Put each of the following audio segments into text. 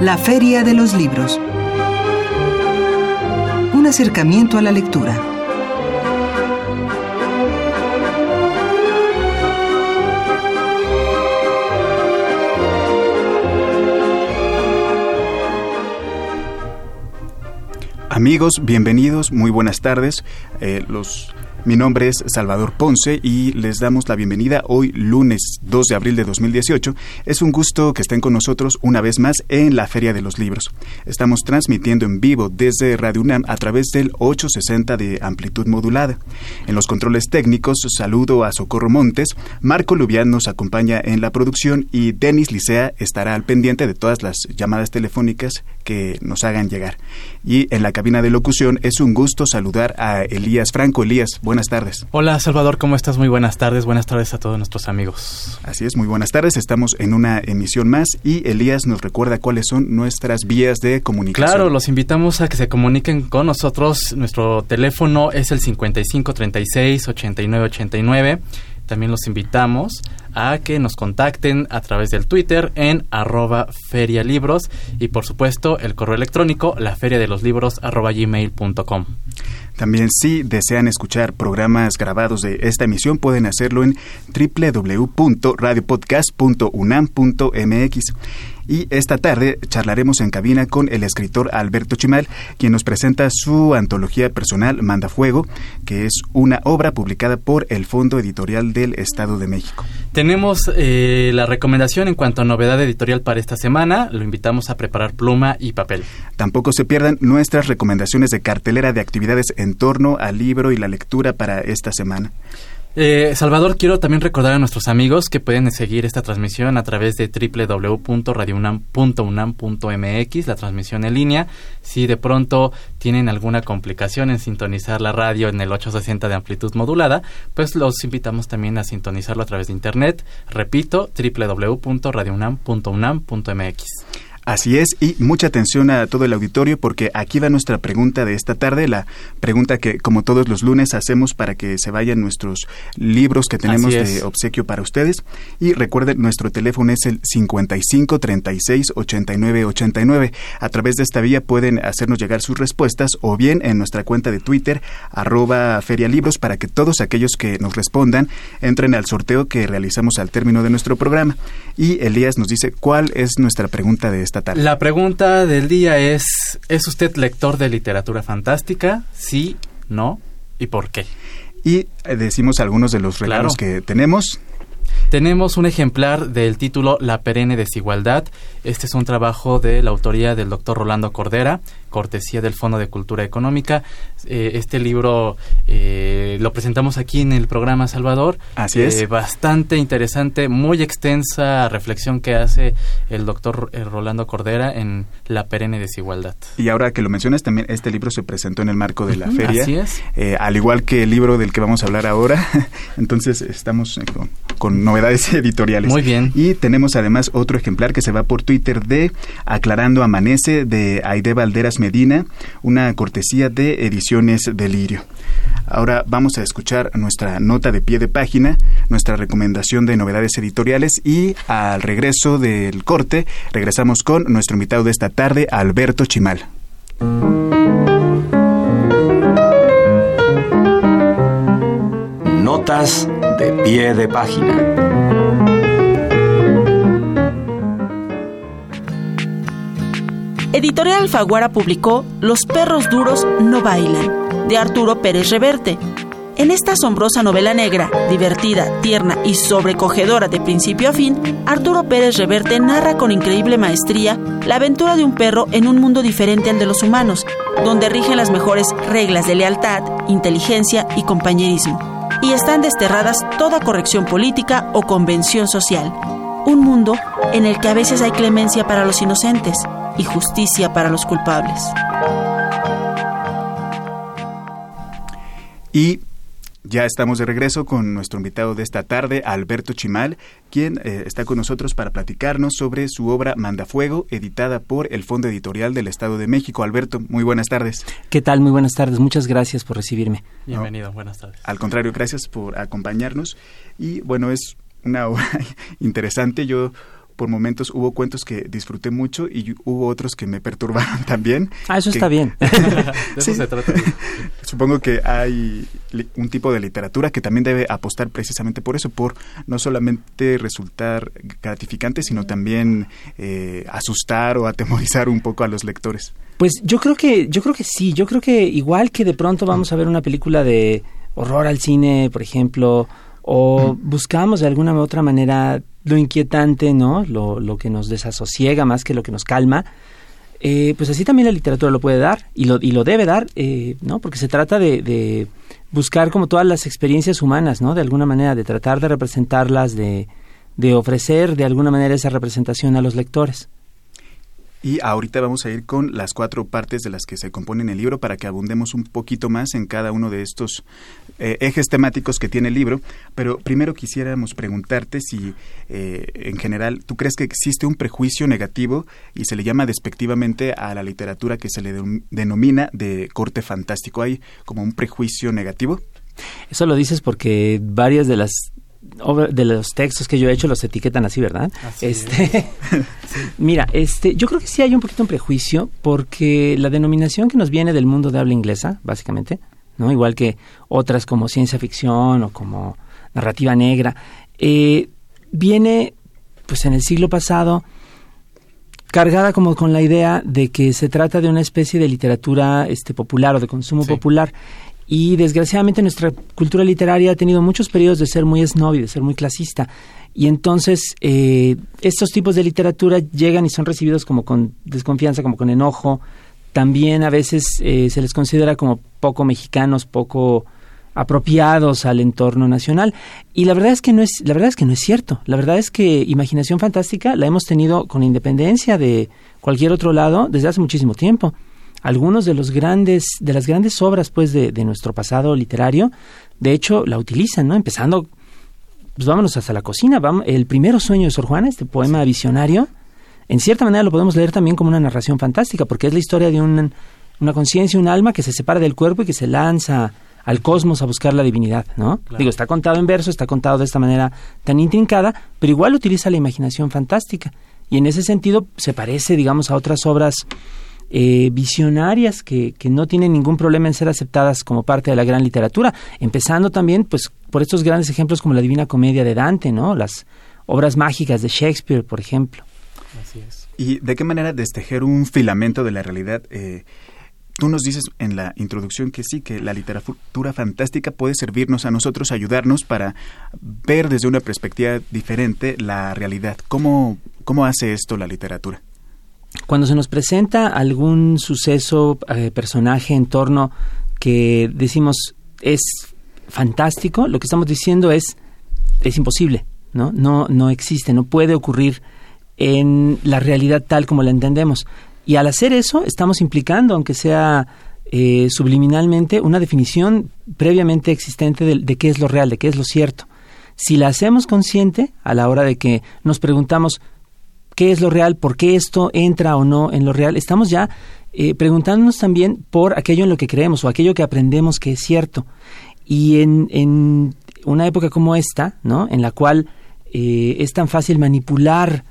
La Feria de los Libros. Un acercamiento a la lectura. Amigos, bienvenidos, muy buenas tardes. Eh, los mi nombre es Salvador Ponce y les damos la bienvenida hoy lunes 2 de abril de 2018. Es un gusto que estén con nosotros una vez más en la Feria de los Libros. Estamos transmitiendo en vivo desde Radio UNAM a través del 860 de amplitud modulada. En los controles técnicos saludo a Socorro Montes, Marco Lubián nos acompaña en la producción y Denis Licea estará al pendiente de todas las llamadas telefónicas que nos hagan llegar. Y en la cabina de locución es un gusto saludar a Elías Franco. Elías, buenas tardes. Hola Salvador, ¿cómo estás? Muy buenas tardes. Buenas tardes a todos nuestros amigos. Así es, muy buenas tardes. Estamos en una emisión más y Elías nos recuerda cuáles son nuestras vías de comunicación. Claro, los invitamos a que se comuniquen con nosotros. Nuestro teléfono es el 5536 8989. También los invitamos a que nos contacten a través del Twitter en arroba ferialibros y por supuesto el correo electrónico la feria de los libros arroba gmail.com. También si desean escuchar programas grabados de esta emisión pueden hacerlo en www.radiopodcast.unam.mx. Y esta tarde charlaremos en cabina con el escritor Alberto Chimal, quien nos presenta su antología personal Manda Fuego, que es una obra publicada por el Fondo Editorial del Estado de México. Tenemos eh, la recomendación en cuanto a novedad editorial para esta semana. Lo invitamos a preparar pluma y papel. Tampoco se pierdan nuestras recomendaciones de cartelera de actividades en torno al libro y la lectura para esta semana. Eh, Salvador, quiero también recordar a nuestros amigos que pueden seguir esta transmisión a través de www.radiounam.unam.mx, la transmisión en línea. Si de pronto tienen alguna complicación en sintonizar la radio en el 860 de amplitud modulada, pues los invitamos también a sintonizarlo a través de internet. Repito, www.radiounam.unam.mx. Así es, y mucha atención a todo el auditorio porque aquí va nuestra pregunta de esta tarde, la pregunta que como todos los lunes hacemos para que se vayan nuestros libros que tenemos de obsequio para ustedes. Y recuerden, nuestro teléfono es el 55 36 89 89. A través de esta vía pueden hacernos llegar sus respuestas o bien en nuestra cuenta de Twitter, arroba ferialibros, para que todos aquellos que nos respondan entren al sorteo que realizamos al término de nuestro programa. Y Elías nos dice cuál es nuestra pregunta de esta la pregunta del día es, ¿es usted lector de literatura fantástica? Sí, no, ¿y por qué? Y eh, decimos algunos de los regalos que tenemos. Tenemos un ejemplar del título La perenne desigualdad. Este es un trabajo de la autoría del doctor Rolando Cordera, cortesía del Fondo de Cultura Económica. Eh, este libro eh, lo presentamos aquí en el programa Salvador. Así es. Eh, bastante interesante, muy extensa reflexión que hace el doctor Rolando Cordera en La perenne desigualdad. Y ahora que lo mencionas, también este libro se presentó en el marco de la feria. Así es. al igual que el libro del que vamos a hablar ahora. Entonces estamos con, con novedades editoriales. Muy bien. Y tenemos además otro ejemplar que se va por Twitter de Aclarando Amanece de Aide Valderas Medina, una cortesía de Ediciones Delirio. Ahora vamos a escuchar nuestra nota de pie de página, nuestra recomendación de novedades editoriales y al regreso del corte regresamos con nuestro invitado de esta tarde, Alberto Chimal. Notas de pie de página. Editorial Alfaguara publicó Los perros duros no bailan, de Arturo Pérez Reverte. En esta asombrosa novela negra, divertida, tierna y sobrecogedora de principio a fin, Arturo Pérez Reverte narra con increíble maestría la aventura de un perro en un mundo diferente al de los humanos, donde rigen las mejores reglas de lealtad, inteligencia y compañerismo, y están desterradas toda corrección política o convención social. Un mundo en el que a veces hay clemencia para los inocentes y justicia para los culpables. Y ya estamos de regreso con nuestro invitado de esta tarde, Alberto Chimal, quien eh, está con nosotros para platicarnos sobre su obra Mandafuego, editada por el Fondo Editorial del Estado de México. Alberto, muy buenas tardes. ¿Qué tal? Muy buenas tardes. Muchas gracias por recibirme. Bienvenido, buenas tardes. Al contrario, gracias por acompañarnos. Y bueno, es una obra interesante. Yo por momentos hubo cuentos que disfruté mucho y hubo otros que me perturbaron también. Ah, eso está bien. de eso se trata. Supongo que hay un tipo de literatura que también debe apostar precisamente por eso, por no solamente resultar gratificante, sino también eh, asustar o atemorizar un poco a los lectores. Pues yo creo que, yo creo que sí, yo creo que igual que de pronto vamos a ver una película de horror al cine, por ejemplo, o buscamos de alguna u otra manera lo inquietante, ¿no? Lo, lo que nos desasosiega más que lo que nos calma. Eh, pues así también la literatura lo puede dar y lo, y lo debe dar, eh, ¿no? Porque se trata de, de, buscar como todas las experiencias humanas, ¿no? De alguna manera, de tratar de representarlas, de, de ofrecer de alguna manera esa representación a los lectores. Y ahorita vamos a ir con las cuatro partes de las que se componen el libro para que abundemos un poquito más en cada uno de estos eh, ejes temáticos que tiene el libro. Pero primero quisiéramos preguntarte si, eh, en general, ¿tú crees que existe un prejuicio negativo y se le llama despectivamente a la literatura que se le denomina de corte fantástico? ¿Hay como un prejuicio negativo? Eso lo dices porque varias de las de los textos que yo he hecho los etiquetan así, ¿verdad? este, mira, este, yo creo que sí hay un poquito un prejuicio porque la denominación que nos viene del mundo de habla inglesa, básicamente, no, igual que otras como ciencia ficción o como narrativa negra, eh, viene, pues, en el siglo pasado cargada como con la idea de que se trata de una especie de literatura este popular o de consumo popular y desgraciadamente nuestra cultura literaria ha tenido muchos periodos de ser muy snob y de ser muy clasista. Y entonces eh, estos tipos de literatura llegan y son recibidos como con desconfianza, como con enojo. También a veces eh, se les considera como poco mexicanos, poco apropiados al entorno nacional y la verdad es que no es la verdad es que no es cierto la verdad es que imaginación fantástica la hemos tenido con independencia de cualquier otro lado desde hace muchísimo tiempo algunos de los grandes de las grandes obras pues de, de nuestro pasado literario de hecho la utilizan no empezando pues vámonos hasta la cocina vamos, el primero sueño de Sor Juana este poema visionario en cierta manera lo podemos leer también como una narración fantástica porque es la historia de un, una conciencia un alma que se separa del cuerpo y que se lanza al cosmos a buscar la divinidad, ¿no? Claro. Digo, está contado en verso, está contado de esta manera tan intrincada, pero igual utiliza la imaginación fantástica. Y en ese sentido se parece, digamos, a otras obras eh, visionarias que, que, no tienen ningún problema en ser aceptadas como parte de la gran literatura, empezando también pues por estos grandes ejemplos como la Divina Comedia de Dante, ¿no? Las obras mágicas de Shakespeare, por ejemplo. Así es. ¿Y de qué manera destejer un filamento de la realidad? Eh, tú nos dices en la introducción que sí, que la literatura fantástica puede servirnos a nosotros, ayudarnos para ver desde una perspectiva diferente la realidad. ¿Cómo, cómo hace esto la literatura? Cuando se nos presenta algún suceso, eh, personaje, entorno que decimos es fantástico, lo que estamos diciendo es es imposible, ¿no? No no existe, no puede ocurrir en la realidad tal como la entendemos. Y al hacer eso estamos implicando, aunque sea eh, subliminalmente, una definición previamente existente de, de qué es lo real, de qué es lo cierto. Si la hacemos consciente a la hora de que nos preguntamos qué es lo real, por qué esto entra o no en lo real, estamos ya eh, preguntándonos también por aquello en lo que creemos o aquello que aprendemos que es cierto. Y en, en una época como esta, ¿no? en la cual eh, es tan fácil manipular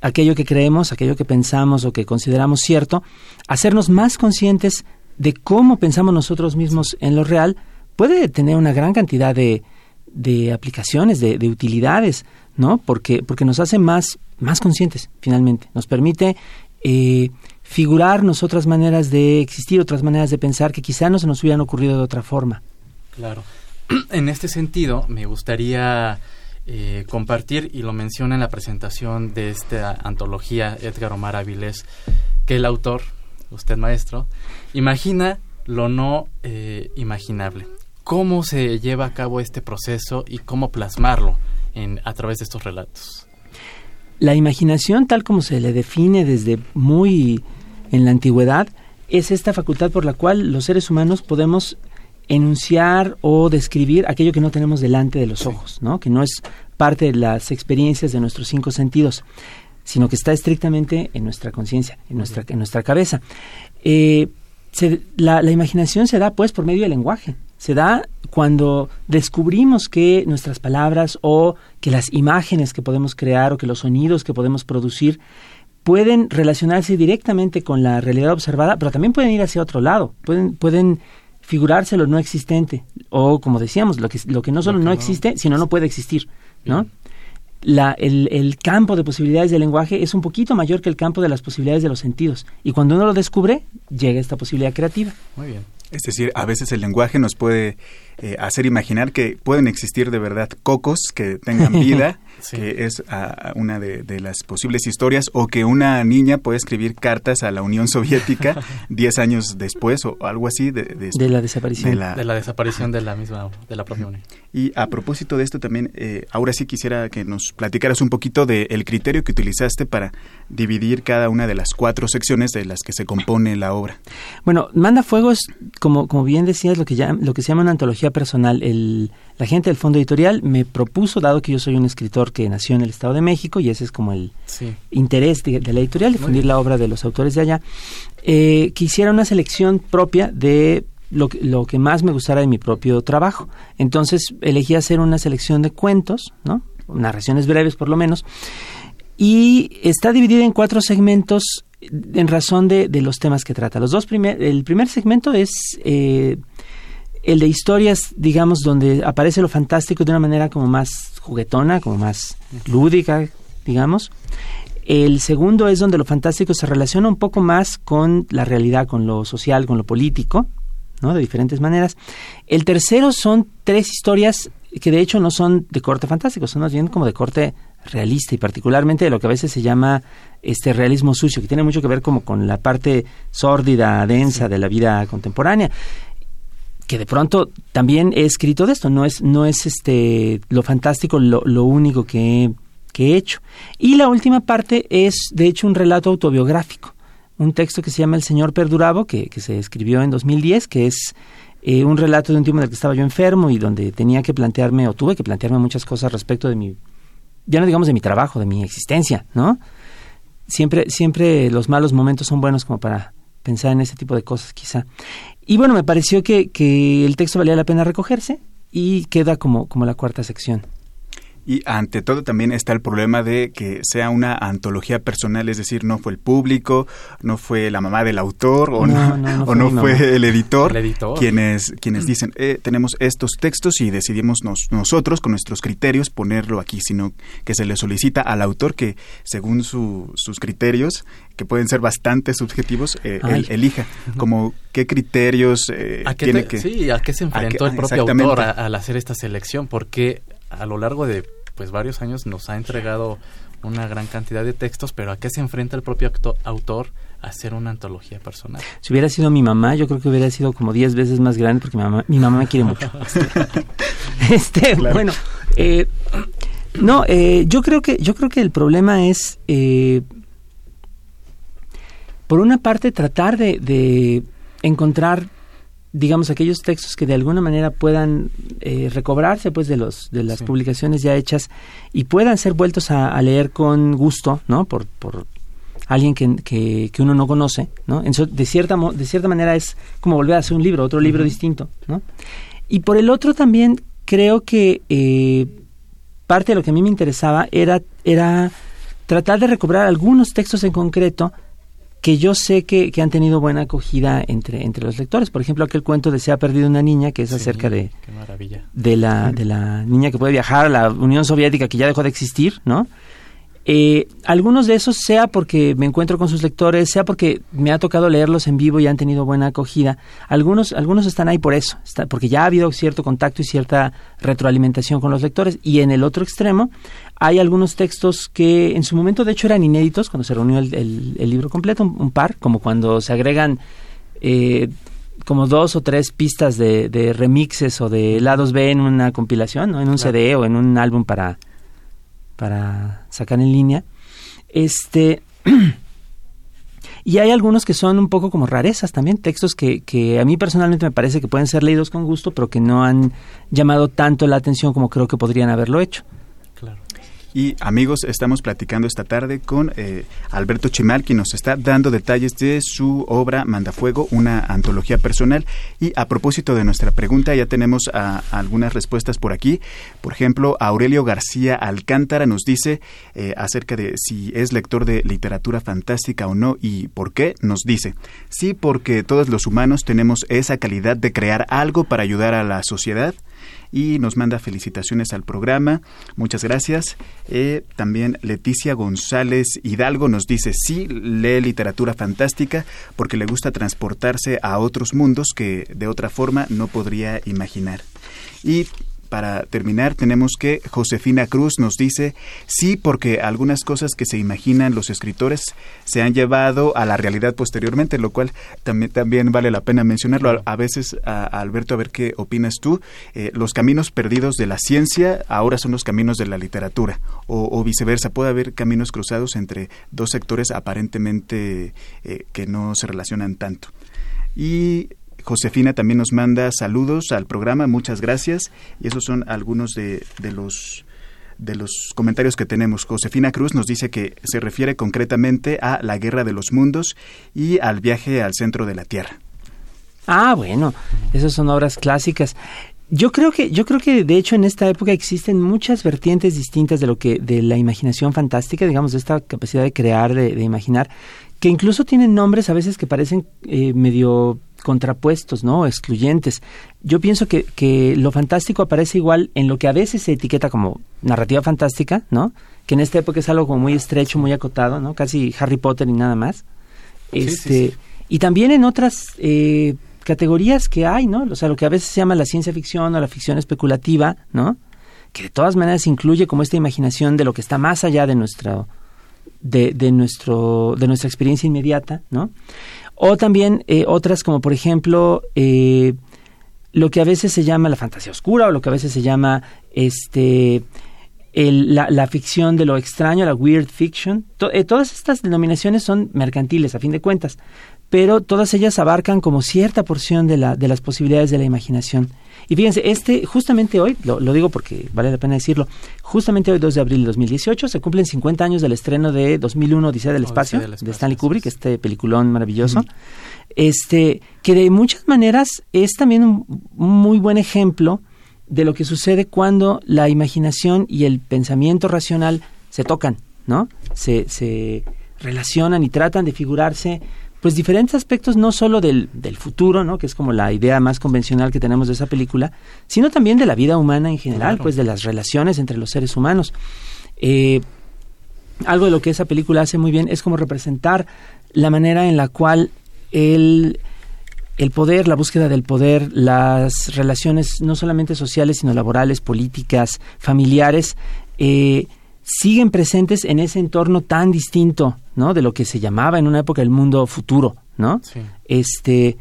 aquello que creemos, aquello que pensamos o que consideramos cierto, hacernos más conscientes de cómo pensamos nosotros mismos en lo real, puede tener una gran cantidad de, de aplicaciones, de, de, utilidades, ¿no? Porque, porque nos hace más, más conscientes, finalmente. Nos permite eh, figurarnos otras maneras de existir, otras maneras de pensar que quizá no se nos hubieran ocurrido de otra forma. Claro. En este sentido, me gustaría eh, compartir, y lo menciona en la presentación de esta antología Edgar Omar Avilés, que el autor, usted maestro, imagina lo no eh, imaginable. ¿Cómo se lleva a cabo este proceso y cómo plasmarlo en, a través de estos relatos? la imaginación, tal como se le define desde muy en la antigüedad, es esta facultad por la cual los seres humanos podemos enunciar o describir aquello que no tenemos delante de los ojos, ¿no? que no es parte de las experiencias de nuestros cinco sentidos, sino que está estrictamente en nuestra conciencia, en nuestra, en nuestra cabeza. Eh, la, la, imaginación se da pues por medio del lenguaje, se da cuando descubrimos que nuestras palabras o que las imágenes que podemos crear o que los sonidos que podemos producir pueden relacionarse directamente con la realidad observada, pero también pueden ir hacia otro lado, pueden, pueden figurarse lo no existente, o como decíamos, lo que, lo que no solo no existe, sino no puede existir, ¿no? La, el, el, campo de posibilidades del lenguaje es un poquito mayor que el campo de las posibilidades de los sentidos. Y cuando uno lo descubre, llega esta posibilidad creativa. Muy bien. Es decir, a veces el lenguaje nos puede eh, hacer imaginar que pueden existir de verdad cocos que tengan vida que es una de, las posibles historias, o que una niña puede escribir cartas a la Unión Soviética 10 años después o algo así. De, la desaparición. De la, desaparición de la misma, de la propia Unión. Y a propósito de esto también, eh, ahora sí quisiera que nos platicaras un poquito del criterio que utilizaste para dividir cada una de las cuatro secciones de las que se compone la obra. Bueno, Manda Fuego es, como, como bien decías, lo que, ya, lo que se llama una antología personal. El, la gente del fondo editorial me propuso, dado que yo soy un escritor que nació en el Estado de México, y ese es como el interés de, la editorial, difundir la obra de los autores de allá, eh, que hiciera una selección propia de lo que, lo que más me gustara de mi propio trabajo. Entonces elegí hacer una selección de cuentos, ¿no? narraciones breves por lo menos, y está dividida en cuatro segmentos en razón de, de los temas que trata. Los dos primer, el primer segmento es eh, el de historias, digamos, donde aparece lo fantástico de una manera como más juguetona, como más lúdica, digamos. El segundo es donde lo fantástico se relaciona un poco más con la realidad, con lo social, con lo político, ¿no? De diferentes maneras. El tercero son tres historias que de hecho no son de corte fantástico, son más bien como de corte realista y particularmente de lo que a veces se llama este realismo sucio, que tiene mucho que ver como con la parte sórdida, densa de la vida contemporánea que de pronto también he escrito de esto, no es, no es este lo fantástico lo, lo único que, he hecho. Y la última parte es, de hecho, un relato autobiográfico, un texto que se llama El Señor Perdurabo, que, que se escribió en 2010, que es eh, un relato de un tiempo en el que estaba yo enfermo y donde tenía que plantearme, o tuve que plantearme muchas cosas respecto de mi, ya no digamos de mi trabajo, de mi existencia, ¿no? Siempre, siempre los malos momentos son buenos como para pensar en ese tipo de cosas, quizá. Y bueno, me pareció que, que el texto valía la pena recogerse y queda como, como la cuarta sección. Y ante todo también está el problema de que sea una antología personal, es decir, no fue el público, no fue la mamá del autor o no, o no fue el editor, quienes quienes dicen eh, tenemos estos textos y decidimos nosotros con nuestros criterios ponerlo aquí, sino que se le solicita al autor que según sus criterios que pueden ser bastante subjetivos, eh, elija. Como qué criterios eh, tiene que... Sí, a qué se enfrentó el propio autor al hacer esta selección, porque a lo largo de pues varios años nos ha entregado una gran cantidad de textos, pero ¿a qué se enfrenta el propio autor a hacer una antología personal? Si hubiera sido mi mamá, yo creo que hubiera sido como 10 veces más grande porque mi mamá, mi mamá me quiere mucho. este, bueno, eh, no, eh, yo creo que yo creo que el problema es eh, por una parte tratar de, de encontrar digamos aquellos textos que de alguna manera puedan eh, recobrarse pues de los de las publicaciones ya hechas y puedan ser vueltos a, leer con gusto no por, por alguien que, que, uno no conoce no de cierta de cierta manera es como volver a hacer un libro otro libro distinto no y por el otro también creo que eh, parte de lo que a mí me interesaba era era tratar de recobrar algunos textos en concreto que yo sé que, que, han tenido buena acogida entre, entre los lectores. Por ejemplo, aquel cuento de Se ha perdido una niña, que es acerca de, de, la, de la niña que puede viajar a la Unión Soviética, que ya dejó de existir, ¿no? Eh, algunos de esos, sea porque me encuentro con sus lectores, sea porque me ha tocado leerlos en vivo y han tenido buena acogida. Algunos, algunos están ahí por eso, está, porque ya ha habido cierto contacto y cierta retroalimentación con los lectores. Y en el otro extremo, hay algunos textos que en su momento, de hecho, eran inéditos cuando se reunió el, libro completo, un, par, como cuando se agregan. Eh, como dos o tres pistas de, remixes o de lados B en una compilación, ¿no? en un CD o en un álbum para, para sacar en línea. Este. y hay algunos que son un poco como rarezas también, textos que, que a mí personalmente me parece que pueden ser leídos con gusto, pero que no han llamado tanto la atención como creo que podrían haberlo hecho. Y amigos, estamos platicando esta tarde con eh, Alberto Chimal, quien nos está dando detalles de su obra Mandafuego, una antología personal. Y a propósito de nuestra pregunta, ya tenemos algunas respuestas por aquí. Por ejemplo, Aurelio García Alcántara nos dice eh, acerca de si es lector de literatura fantástica o no y por qué. Nos dice, sí, porque todos los humanos tenemos esa calidad de crear algo para ayudar a la sociedad y nos manda felicitaciones al programa. Muchas gracias. Eh, también Leticia González Hidalgo nos dice, sí, lee literatura fantástica porque le gusta transportarse a otros mundos que de otra forma no podría imaginar. Y para terminar, tenemos que Josefina Cruz nos dice, sí, porque algunas cosas que se imaginan los escritores se han llevado a la realidad posteriormente, lo cual también, también vale la pena mencionarlo. A, veces, Alberto, a ver qué opinas tú, eh, los caminos perdidos de la ciencia ahora son los caminos de la literatura, o, viceversa, puede haber caminos cruzados entre dos sectores aparentemente eh, que no se relacionan tanto. Y Josefina también nos manda saludos al programa, muchas gracias. Y esos son algunos de, los de los comentarios que tenemos. Josefina Cruz nos dice que se refiere concretamente a la Guerra de los Mundos y al viaje al centro de la Tierra. Ah, bueno, esas son obras clásicas. Yo creo que, yo creo que de hecho en esta época existen muchas vertientes distintas de lo que, de la imaginación fantástica, digamos, de esta capacidad de crear, de, imaginar, que incluso tienen nombres a veces que parecen eh, medio contrapuestos, ¿no? Excluyentes. Yo pienso que, que lo fantástico aparece igual en lo que a veces se etiqueta como narrativa fantástica, ¿no? Que en esta época es algo como muy estrecho, muy acotado, ¿no? Casi Harry Potter y nada más. Este, Y también en otras eh, categorías que hay, ¿no? O sea, lo que a veces se llama la ciencia ficción o la ficción especulativa, ¿no? Que de todas maneras incluye como esta imaginación de lo que está más allá de nuestro de, de nuestro de nuestra experiencia inmediata, ¿no? O también eh, otras como por ejemplo eh, lo que a veces se llama la fantasía oscura o lo que a veces se llama este la, ficción de lo extraño, la weird fiction. Eh, todas estas denominaciones son mercantiles a fin de cuentas, pero todas ellas abarcan como cierta porción de, la, de las posibilidades de la imaginación. Y fíjense, este, justamente hoy, lo, digo porque vale la pena decirlo, justamente hoy, 2 de abril de 2018, se cumplen 50 años del estreno de 2001, Odisea del Espacio, de Stanley Kubrick, este peliculón maravilloso, este, que de muchas maneras es también un muy buen ejemplo de lo que sucede cuando la imaginación y el pensamiento racional se tocan, ¿no? Se, se relacionan y tratan de figurarse pues diferentes aspectos no solo del, del futuro, ¿no? que es como la idea más convencional que tenemos de esa película, sino también de la vida humana en general, pues de las relaciones entre los seres humanos. Eh, algo de lo que esa película hace muy bien es como representar la manera en la cual el, el poder, la búsqueda del poder, las relaciones no solamente sociales, sino laborales, políticas, familiares, eh, siguen presentes en ese entorno tan distinto, ¿no? De lo que se llamaba en una época el mundo futuro, ¿no? Este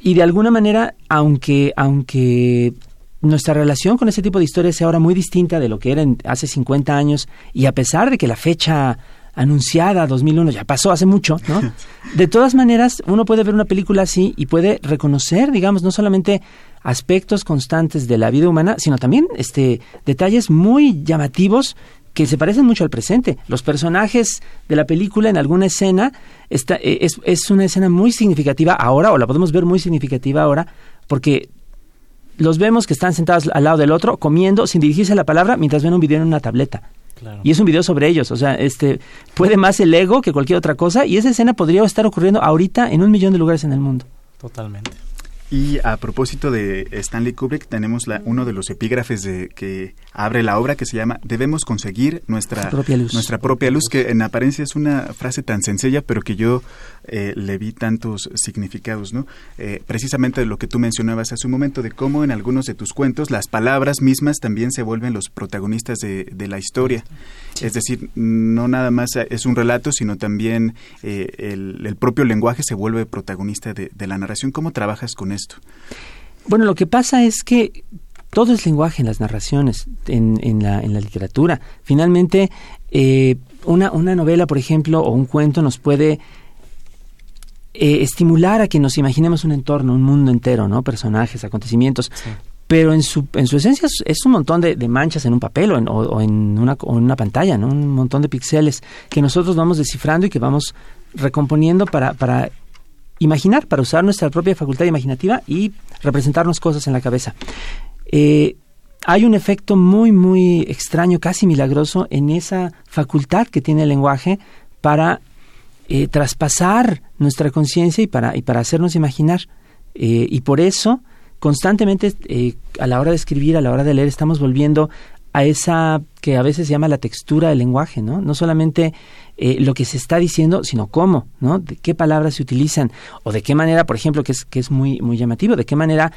y de alguna manera, aunque aunque nuestra relación con ese tipo de historias sea ahora muy distinta de lo que era hace 50 años y a pesar de que la fecha anunciada 2001 ya pasó hace mucho, ¿no? De todas maneras, uno puede ver una película así y puede reconocer, digamos, no solamente aspectos constantes de la vida humana, sino también este detalles muy llamativos que se parecen mucho al presente. Los personajes de la película en alguna escena está, eh, es, es una escena muy significativa ahora, o la podemos ver muy significativa ahora, porque los vemos que están sentados al lado del otro, comiendo, sin dirigirse la palabra, mientras ven un video en una tableta. Y es un video sobre ellos, o sea, este puede más el ego que cualquier otra cosa y esa escena podría estar ocurriendo ahorita en un millón de lugares en el mundo. Totalmente. Y a propósito de Stanley Kubrick, tenemos la, uno de los epígrafes de, que abre la obra que se llama Debemos conseguir nuestra propia luz. Nuestra propia luz, que en apariencia es una frase tan sencilla, pero que yo eh, le vi tantos significados, ¿no? Eh, precisamente lo que tú mencionabas hace un momento, de cómo en algunos de tus cuentos las palabras mismas también se vuelven los protagonistas de, de la historia. Es decir, no nada más es un relato, sino también eh, el, el, propio lenguaje se vuelve protagonista de, de la narración. ¿Cómo trabajas con eso? Bueno, lo que pasa es que todo es lenguaje en las narraciones, en, la, literatura. Finalmente, eh, una, una novela, por ejemplo, o un cuento nos puede eh, estimular a que nos imaginemos un entorno, un mundo entero, ¿no? Personajes, acontecimientos. Pero en su, en su esencia es, un montón de, manchas en un papel o en, o, en una, en una pantalla, ¿no? Un montón de píxeles que nosotros vamos descifrando y que vamos recomponiendo para, para imaginar, para usar nuestra propia facultad imaginativa y representarnos cosas en la cabeza. Eh, hay un efecto muy, muy extraño, casi milagroso, en esa facultad que tiene el lenguaje para eh, traspasar nuestra conciencia y para, y para hacernos imaginar. Eh, y por eso, constantemente, a la hora de escribir, a la hora de leer, estamos volviendo a esa que a veces se llama la textura del lenguaje, ¿no? No solamente eh, lo que se está diciendo, sino cómo, ¿no? De qué palabras se utilizan o de qué manera, por ejemplo, que es, que es muy, muy llamativo, de qué manera,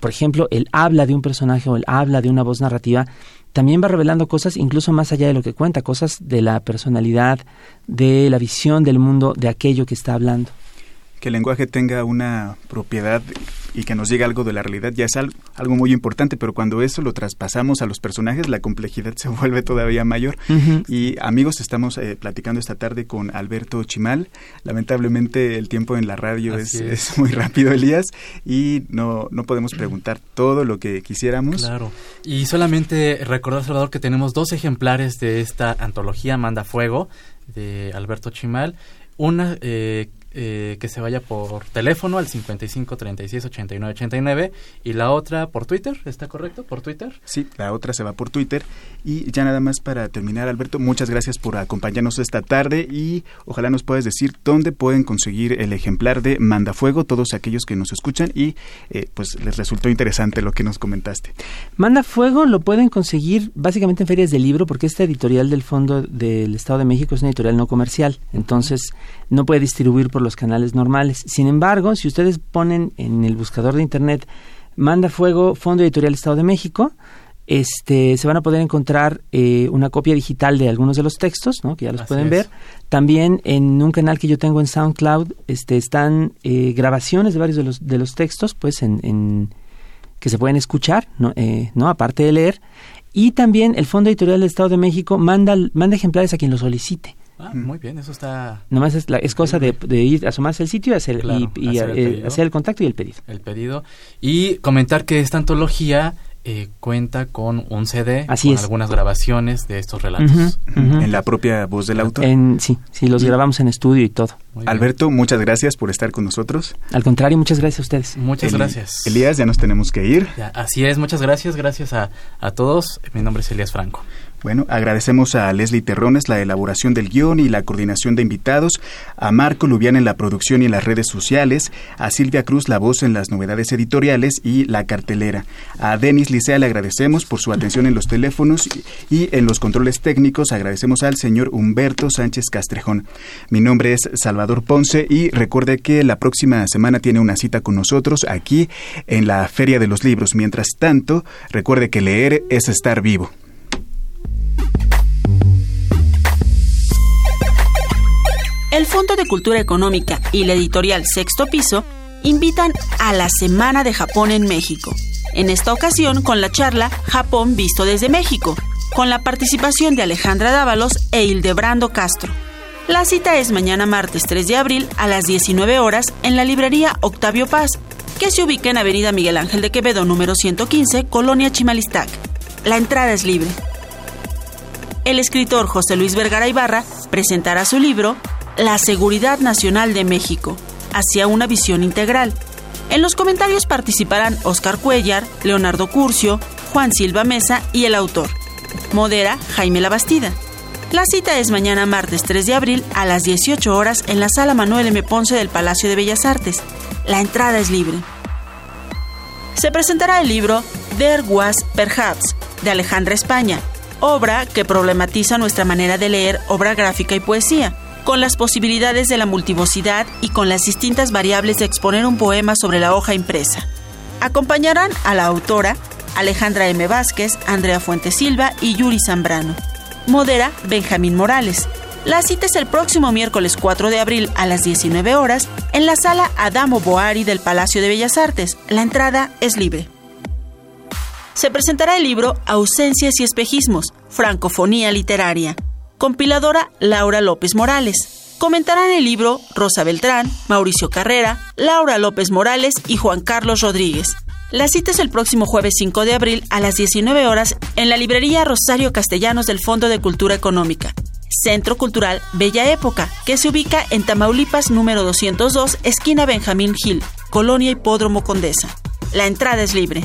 por ejemplo, el habla de un personaje o el habla de una voz narrativa también va revelando cosas incluso más allá de lo que cuenta, cosas de la personalidad, de la visión del mundo, de aquello que está hablando que el lenguaje tenga una propiedad y que nos llegue algo de la realidad ya es algo, muy importante, pero cuando eso lo traspasamos a los personajes, la complejidad se vuelve todavía mayor. Y amigos, estamos eh, platicando esta tarde con Alberto Chimal. Lamentablemente el tiempo en la radio es, muy rápido, Elías, y no, no podemos preguntar todo lo que quisiéramos. Claro. Y solamente recordar, Salvador, que tenemos dos ejemplares de esta antología Manda Fuego de Alberto Chimal. Una eh, eh, que se vaya por teléfono al 55 36 89 89 y la otra por Twitter, ¿está correcto? ¿Por Twitter? Sí, la otra se va por Twitter. Y ya nada más para terminar, Alberto, muchas gracias por acompañarnos esta tarde y ojalá nos puedas decir dónde pueden conseguir el ejemplar de Mandafuego, todos aquellos que nos escuchan y eh, pues les resultó interesante lo que nos comentaste. Mandafuego lo pueden conseguir básicamente en ferias de libro porque esta editorial del Fondo del Estado de México es una editorial no comercial, entonces no puede distribuir por los canales normales. Sin embargo, si ustedes ponen en el buscador de internet Manda Fuego Fondo Editorial Estado de México, este, se van a poder encontrar eh, una copia digital de algunos de los textos, ¿no? que ya los pueden ver. También en un canal que yo tengo en SoundCloud este, están eh, grabaciones de varios de los, de los textos, pues en, que se pueden escuchar, ¿no? Eh, ¿no? aparte de leer. Y también el Fondo Editorial del Estado de México manda, manda ejemplares a quien lo solicite. Ah, muy bien, eso está... Nomás es, la, es cosa de, ir a asomarse al sitio y, hacer, y, eh, hacer, el contacto y el pedido. El pedido. Y comentar que esta antología eh, cuenta con un CD, Así con algunas grabaciones de estos relatos. En la propia voz del autor. En, sí, sí, los grabamos en estudio y todo. Alberto, muchas gracias por estar con nosotros. Al contrario, muchas gracias a ustedes. Muchas gracias. Elías, ya nos tenemos que ir. así es, muchas gracias, gracias a, a todos. Mi nombre es Elías Franco. Bueno, agradecemos a Leslie Terrones la elaboración del guion y la coordinación de invitados, a Marco Lubián en la producción y en las redes sociales, a Silvia Cruz la voz en las novedades editoriales y la cartelera. A Denis Licea le agradecemos por su atención en los teléfonos y en los controles técnicos. Agradecemos al señor Humberto Sánchez Castrejón. Mi nombre es Salvador Ponce y recuerde que la próxima semana tiene una cita con nosotros aquí en la Feria de los Libros. Mientras tanto, recuerde que leer es estar vivo. El Fondo de Cultura Económica y la editorial Sexto Piso invitan a la Semana de Japón en México. En esta ocasión con la charla Japón visto desde México, con la participación de Alejandra Dávalos e Hildebrando Castro. La cita es mañana martes 3 de abril a las 19 horas en la librería Octavio Paz, que se ubica en Avenida Miguel Ángel de Quevedo número 115, Colonia Chimalistac. La entrada es libre el escritor José Luis Vergara Ibarra presentará su libro La Seguridad Nacional de México, hacia una visión integral. En los comentarios participarán Oscar Cuellar, Leonardo Curcio, Juan Silva Mesa y el autor. Modera Jaime Labastida. La cita es mañana martes 3 de abril a las 18 horas en la sala Manuel M. Ponce del Palacio de Bellas Artes. La entrada es libre. Se presentará el libro There Was Perhaps de Alejandra España, obra que problematiza nuestra manera de leer obra gráfica y poesía, con las posibilidades de la multivocidad y con las distintas variables de exponer un poema sobre la hoja impresa. Acompañarán a la autora Alejandra M. Vázquez, Andrea Fuente Silva y Yuri Zambrano. Modera Benjamín Morales. La cita es el próximo miércoles 4 de abril a las 19 horas en la sala Adamo Boari del Palacio de Bellas Artes. La entrada es libre se presentará el libro Ausencias y Espejismos, Francofonía Literaria. Compiladora Laura López Morales. Comentarán el libro Rosa Beltrán, Mauricio Carrera, Laura López Morales y Juan Carlos Rodríguez. La cita es el próximo jueves 5 de abril a las 19 horas en la librería Rosario Castellanos del Fondo de Cultura Económica. Centro Cultural Bella Época, que se ubica en Tamaulipas número 202, esquina Benjamín Gil, Colonia Hipódromo Condesa. La entrada es libre.